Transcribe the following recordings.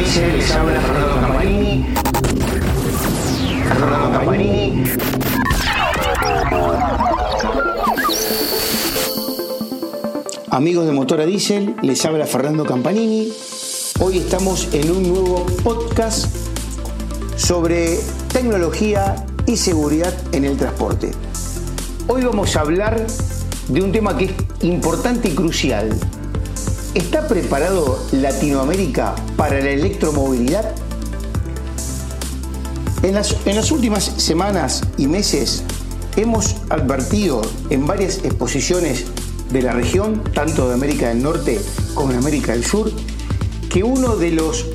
Dice, les habla Fernando Campanini. Amigos de Motora Diesel, les habla Fernando Campanini. Hoy estamos en un nuevo podcast sobre tecnología y seguridad en el transporte. Hoy vamos a hablar de un tema que es importante y crucial. ¿Está preparado Latinoamérica para la electromovilidad? En las, últimas semanas y meses hemos advertido en varias exposiciones de la región, tanto de América del Norte como de América del Sur, que uno de los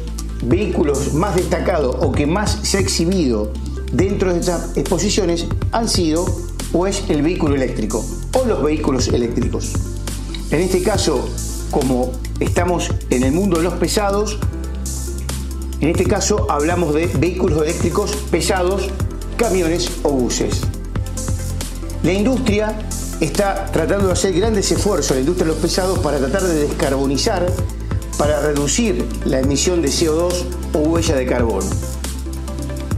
vehículos más destacados o que más se ha exhibido dentro de estas exposiciones han sido o es el vehículo eléctrico o los vehículos eléctricos. En este caso, como estamos en el mundo de los pesados, en este caso hablamos de vehículos eléctricos pesados, camiones o buses. La industria está tratando de hacer grandes esfuerzos, la industria de los pesados, para tratar de descarbonizar, para reducir la emisión de CO2 o huella de carbono.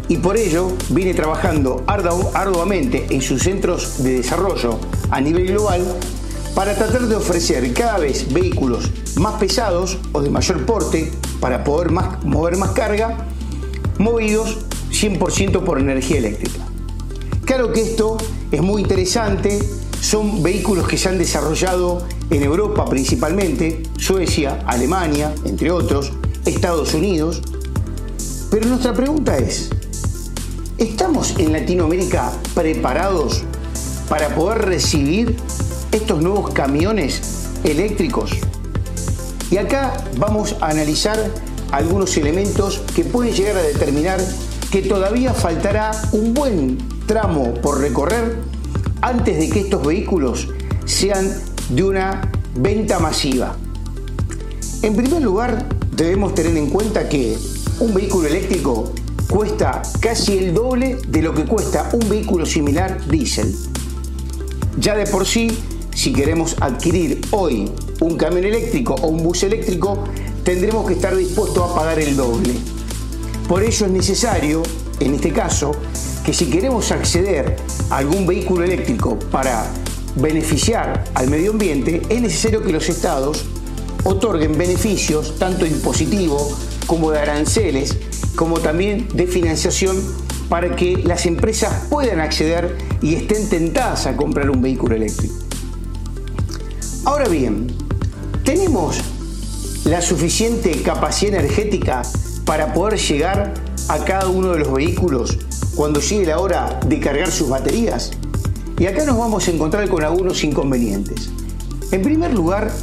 Y por ello viene trabajando arduamente en sus centros de desarrollo a nivel global para tratar de ofrecer cada vez vehículos más pesados o de mayor porte para poder mover más carga, movidos 100% por energía eléctrica. Claro que esto es muy interesante, son vehículos que se han desarrollado en Europa principalmente, Suecia, Alemania, entre otros, Estados Unidos. Pero nuestra pregunta es, ¿estamos en Latinoamérica preparados para poder recibir estos nuevos camiones eléctricos? Y acá vamos a analizar algunos elementos que pueden llegar a determinar que todavía faltará un buen tramo por recorrer antes de que estos vehículos sean de una venta masiva. En primer lugar, debemos tener en cuenta que un vehículo eléctrico cuesta casi el doble de lo que cuesta un vehículo similar diésel. Ya de por sí, si queremos adquirir hoy un camión eléctrico o un bus eléctrico, tendremos que estar dispuestos a pagar el doble. Por ello es necesario, en este caso, que si queremos acceder a algún vehículo eléctrico para beneficiar al medio ambiente, es necesario que los estados otorguen beneficios tanto impositivos como de aranceles, como también de financiación para que las empresas puedan acceder y estén tentadas a comprar un vehículo eléctrico. Ahora bien, ¿tenemos la suficiente capacidad energética para poder llegar a cada uno de los vehículos cuando llegue la hora de cargar sus baterías? Y acá nos vamos a encontrar con algunos inconvenientes. En primer lugar,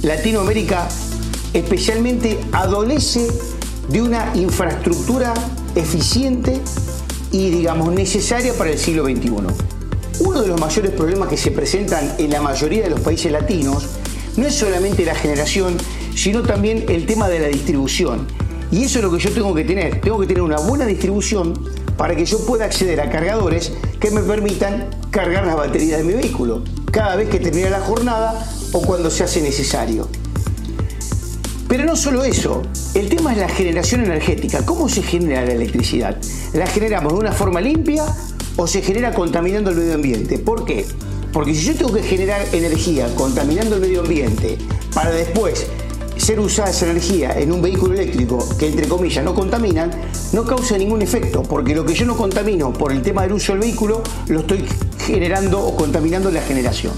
Latinoamérica especialmente adolece de una infraestructura eficiente y digamos necesaria para el siglo XXI. Uno de los mayores problemas que se presentan en la mayoría de los países latinos no es solamente la generación, sino también el tema de la distribución. Y eso es lo que yo tengo que tener. Tengo que tener una buena distribución para que yo pueda acceder a cargadores que me permitan cargar las baterías de mi vehículo cada vez que termine la jornada o cuando se hace necesario. Pero no solo eso, el tema es la generación energética. ¿Cómo se genera la electricidad? ¿La generamos de una forma limpia o se genera contaminando el medio ambiente? ¿Por qué? Porque si yo tengo que generar energía contaminando el medio ambiente para después ser usada esa energía en un vehículo eléctrico que entre comillas no contaminan, no causa ningún efecto, porque lo que yo no contamino por el tema del uso del vehículo, lo estoy generando o contaminando la generación.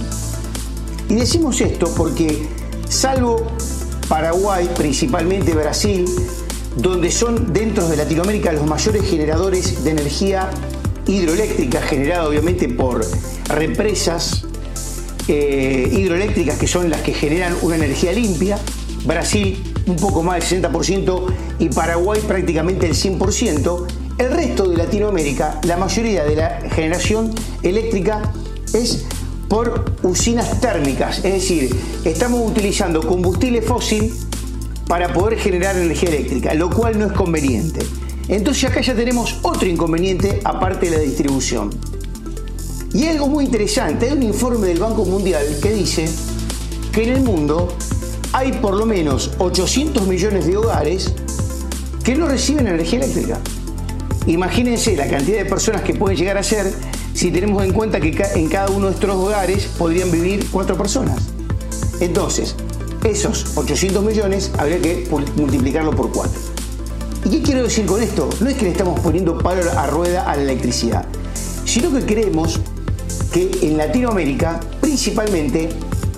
Y decimos esto porque, salvo Paraguay, principalmente Brasil, donde son dentro de Latinoamérica los mayores generadores de energía hidroeléctrica, generada obviamente por represas eh, hidroeléctricas que son las que generan una energía limpia, Brasil un poco más del 60% y Paraguay prácticamente el 100%. El resto de Latinoamérica, la mayoría de la generación eléctrica es por usinas térmicas, es decir, estamos utilizando combustible fósil para poder generar energía eléctrica, lo cual no es conveniente. Entonces acá ya tenemos otro inconveniente aparte de la distribución. Y algo muy interesante, hay un informe del Banco Mundial que dice que en el mundo hay por lo menos 800 millones de hogares que no reciben energía eléctrica. Imagínense la cantidad de personas que pueden llegar a ser si tenemos en cuenta que en cada uno de estos hogares podrían vivir cuatro personas. Entonces, esos 800 millones habría que multiplicarlo por cuatro. ¿Y qué quiero decir con esto? No es que le estamos poniendo palo a rueda a la electricidad, sino que creemos que en Latinoamérica, principalmente,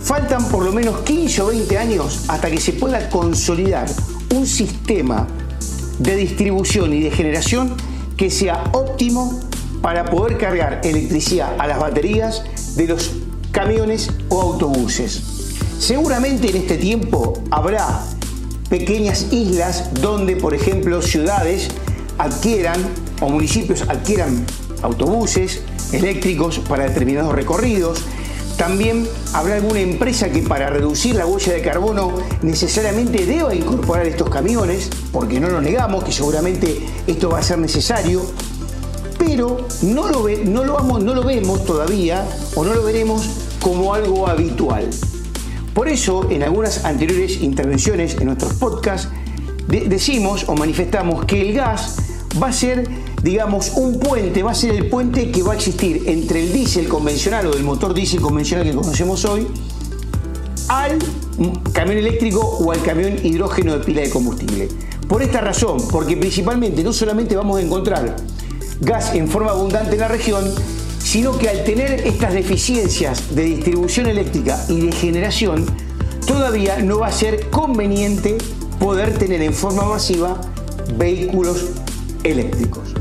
faltan por lo menos 15 o 20 años hasta que se pueda consolidar un sistema de distribución y de generación que sea óptimo para poder cargar electricidad a las baterías de los camiones o autobuses. Seguramente en este tiempo habrá pequeñas islas donde, por ejemplo, ciudades adquieran o municipios adquieran autobuses eléctricos para determinados recorridos. También habrá alguna empresa que para reducir la huella de carbono necesariamente deba incorporar estos camiones, porque no lo negamos que seguramente esto va a ser necesario pero no lo, no lo, vamos, no lo vemos todavía o no lo veremos como algo habitual. Por eso, en algunas anteriores intervenciones en nuestros podcasts, decimos o manifestamos que el gas va a ser, digamos, un puente, va a ser el puente que va a existir entre el diésel convencional o el motor diésel convencional que conocemos hoy al camión eléctrico o al camión hidrógeno de pila de combustible. Por esta razón, porque principalmente no solamente vamos a encontrar gas en forma abundante en la región, sino que al tener estas deficiencias de distribución eléctrica y de generación, todavía no va a ser conveniente poder tener en forma masiva vehículos eléctricos.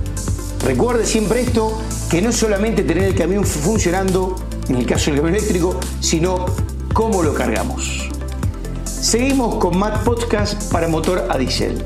Recuerde siempre esto, que no solamente tener el camión funcionando, en el caso del camión eléctrico, sino cómo lo cargamos. Seguimos con Matt Podcast para motor a diésel.